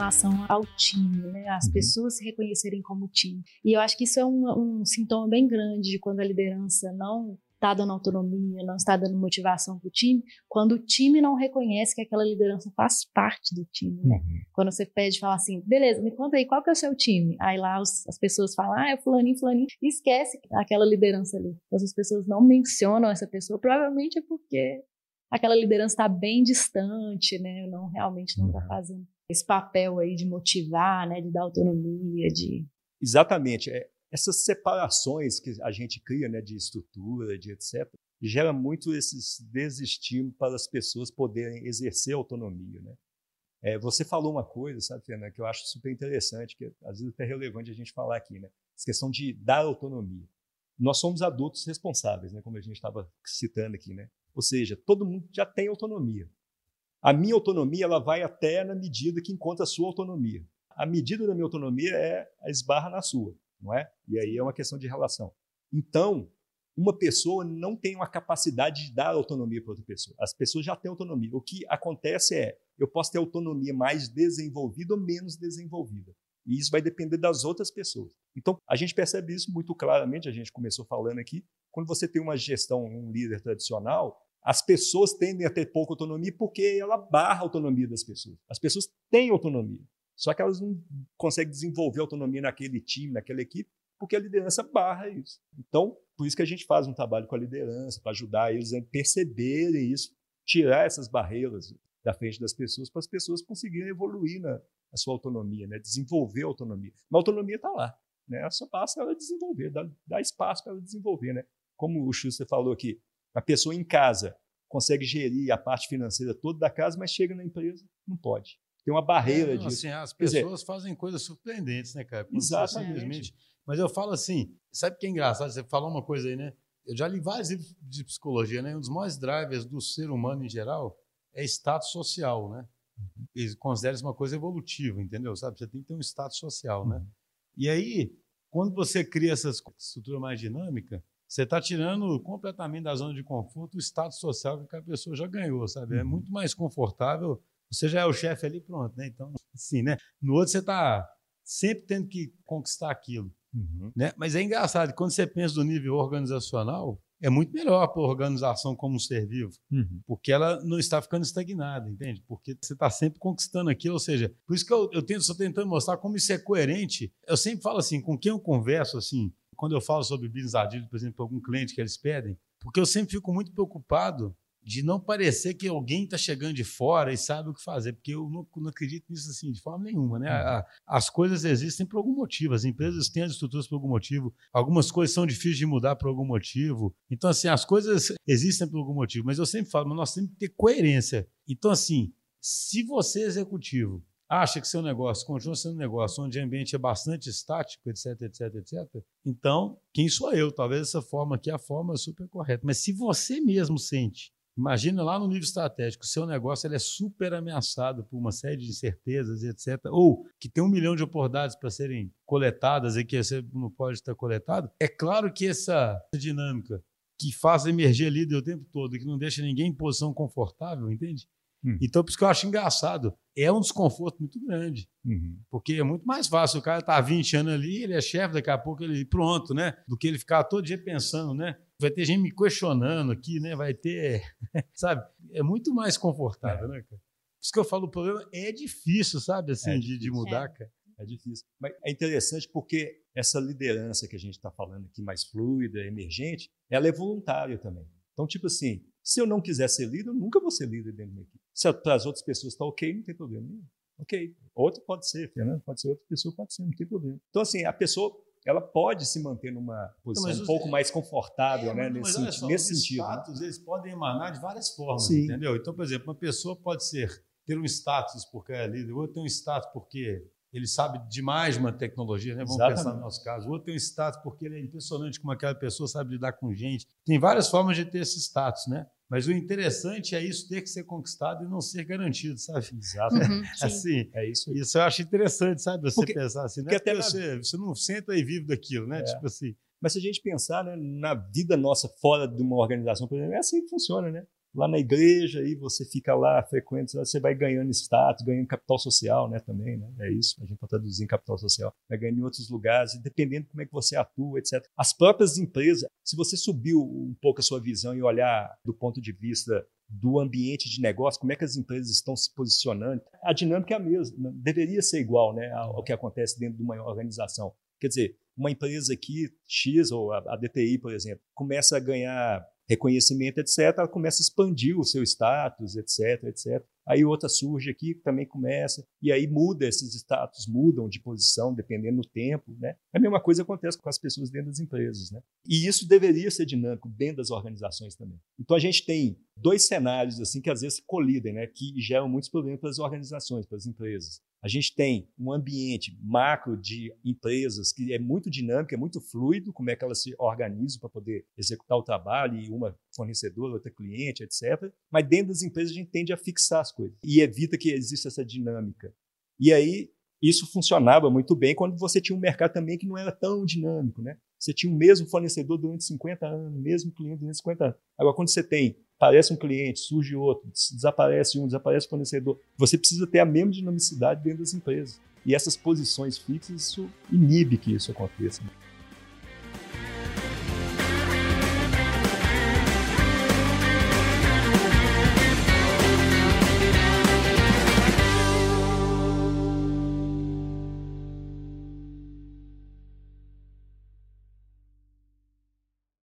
relação ao time, né? As uhum. pessoas se reconhecerem como time. E eu acho que isso é um, um sintoma bem grande de quando a liderança não está dando autonomia, não está dando motivação para o time, quando o time não reconhece que aquela liderança faz parte do time, né? Uhum. Quando você pede, fala assim, beleza, me conta aí, qual que é o seu time? Aí lá os, as pessoas falam, ah, é fulaninho, fulaninho, e esquece aquela liderança ali. Então, as pessoas não mencionam essa pessoa, provavelmente é porque aquela liderança está bem distante, né? Não realmente não está uhum. fazendo esse papel aí de motivar, né? De dar autonomia, de exatamente. É, essas separações que a gente cria, né? De estrutura, de etc. Gera muito esses desestímulos para as pessoas poderem exercer autonomia, né? É, você falou uma coisa, sabe, Fernanda, que eu acho super interessante, que às vezes é relevante a gente falar aqui, né? Essa questão de dar autonomia. Nós somos adultos responsáveis, né? Como a gente estava citando aqui, né? Ou seja, todo mundo já tem autonomia. A minha autonomia ela vai até na medida que encontra a sua autonomia. A medida da minha autonomia é a esbarra na sua, não é? E aí é uma questão de relação. Então, uma pessoa não tem uma capacidade de dar autonomia para outra pessoa. As pessoas já têm autonomia. O que acontece é, eu posso ter autonomia mais desenvolvida ou menos desenvolvida. E isso vai depender das outras pessoas. Então, a gente percebe isso muito claramente, a gente começou falando aqui, quando você tem uma gestão, um líder tradicional, as pessoas tendem a ter pouca autonomia porque ela barra a autonomia das pessoas. As pessoas têm autonomia, só que elas não conseguem desenvolver autonomia naquele time, naquela equipe, porque a liderança barra isso. Então, por isso que a gente faz um trabalho com a liderança, para ajudar eles a perceberem isso, tirar essas barreiras da frente das pessoas, para as pessoas conseguirem evoluir na, sua autonomia, né? desenvolver a autonomia. Mas a autonomia está lá. Né? Só basta ela desenvolver, dar, dar espaço para ela desenvolver. Né? Como o Schuster falou aqui, a pessoa em casa consegue gerir a parte financeira toda da casa, mas chega na empresa, não pode. Tem uma barreira é, não, disso. Assim, as pessoas dizer, fazem coisas surpreendentes, né, cara? Exatamente. Mas eu falo assim, sabe o que é engraçado? Você falou uma coisa aí, né? Eu já li vários livros de psicologia, né? Um dos maiores drivers do ser humano em geral é status social, né? Uhum. Eles consideram isso uma coisa evolutiva, entendeu? Sabe? Você tem que ter um status social, né? Uhum. E aí, quando você cria essa estrutura mais dinâmica, você está tirando completamente da zona de conforto o status social que a pessoa já ganhou, sabe? É uhum. muito mais confortável. Você já é o chefe ali, pronto, né? Então, assim, né? No outro, você está sempre tendo que conquistar aquilo. Uhum. Né? Mas é engraçado, quando você pensa do nível organizacional, é muito melhor para a organização como um ser vivo, uhum. porque ela não está ficando estagnada, entende? Porque você está sempre conquistando aquilo, ou seja, por isso que eu, eu estou tentando mostrar como isso é coerente. Eu sempre falo assim, com quem eu converso, assim, quando eu falo sobre business agility, por exemplo, para algum cliente que eles pedem, porque eu sempre fico muito preocupado de não parecer que alguém está chegando de fora e sabe o que fazer, porque eu não, não acredito nisso assim de forma nenhuma. Né? Uhum. as coisas existem por algum motivo, as empresas têm as estruturas por algum motivo, algumas coisas são difíceis de mudar por algum motivo. Então, assim, as coisas existem por algum motivo, mas eu sempre falo, mas nós temos que ter coerência. Então, assim, se você, executivo, acha que seu negócio continua sendo um negócio onde o ambiente é bastante estático, etc, etc, etc, então, quem sou eu? Talvez essa forma aqui é a forma super correta. Mas se você mesmo sente Imagina lá no nível estratégico, seu negócio ele é super ameaçado por uma série de incertezas, etc. Ou que tem um milhão de oportunidades para serem coletadas e que você não pode estar coletado. É claro que essa dinâmica que faz emerger líder o tempo todo que não deixa ninguém em posição confortável, entende? Hum. Então, por isso que eu acho engraçado. É um desconforto muito grande. Uhum. Porque é muito mais fácil o cara estar tá 20 anos ali, ele é chefe, daqui a pouco ele pronto, né? Do que ele ficar todo dia pensando, né? Vai ter gente me questionando aqui, né? Vai ter. Sabe? É muito mais confortável, é. né, cara? Por isso que eu falo, o problema é difícil, sabe? Assim, é difícil. De, de, mudar, é. cara. É difícil. Mas é interessante porque essa liderança que a gente está falando aqui, mais fluida, emergente, ela é voluntária também. Então, tipo assim, se eu não quiser ser líder, eu nunca vou ser líder dentro da equipe. Se para as outras pessoas está ok, não tem problema nenhum. Ok. Outro pode ser, Fernando pode ser, outra pessoa pode ser, não tem problema. Então, assim, a pessoa ela pode se manter numa posição não, um pouco mais confortável, é, né? Nesse, só, nesse sentido. Os né? status, né? eles podem emanar de várias formas, Sim. entendeu? Então, por exemplo, uma pessoa pode ser ter um status porque é líder, ou ter um status porque ele sabe demais uma tecnologia, né? Vamos Exatamente. pensar no nosso caso. O outro tem um status porque ele é impressionante como aquela pessoa sabe lidar com gente. Tem várias formas de ter esse status, né? Mas o interessante é isso ter que ser conquistado e não ser garantido, sabe? Exato. Uhum, assim, é isso. Isso eu acho interessante, sabe? Você porque, pensar assim, né? Porque até você, você não senta e vive daquilo, né? É. Tipo assim. Mas se a gente pensar né, na vida nossa fora de uma organização, por exemplo, é assim que funciona, né? Lá na igreja, aí você fica lá, frequente, você vai ganhando status, ganhando capital social, né, também, né? É isso, a gente pode traduzir em capital social. Vai ganhando em outros lugares, dependendo de como é que você atua, etc. As próprias empresas, se você subiu um pouco a sua visão e olhar do ponto de vista do ambiente de negócio, como é que as empresas estão se posicionando, a dinâmica é a mesma, deveria ser igual, né, ao que acontece dentro de uma organização. Quer dizer, uma empresa aqui, X, ou a DTI, por exemplo, começa a ganhar reconhecimento, etc., ela começa a expandir o seu status, etc., etc. Aí outra surge aqui que também começa, e aí muda, esses status mudam de posição dependendo do tempo, né? A mesma coisa acontece com as pessoas dentro das empresas, né? E isso deveria ser dinâmico dentro das organizações também. Então a gente tem dois cenários assim que às vezes colidem, né? Que geram muitos problemas para as organizações, para as empresas. A gente tem um ambiente macro de empresas que é muito dinâmico, é muito fluido, como é que elas se organizam para poder executar o trabalho, e uma fornecedora, outra cliente, etc. Mas dentro das empresas a gente tende a fixar as coisas e evita que exista essa dinâmica. E aí isso funcionava muito bem quando você tinha um mercado também que não era tão dinâmico, né? Você tinha o mesmo fornecedor durante 50 anos, o mesmo cliente durante 50 anos. Agora, quando você tem aparece um cliente, surge outro, desaparece um, desaparece o fornecedor. Você precisa ter a mesma dinamicidade dentro das empresas. E essas posições fixas, isso inibe que isso aconteça.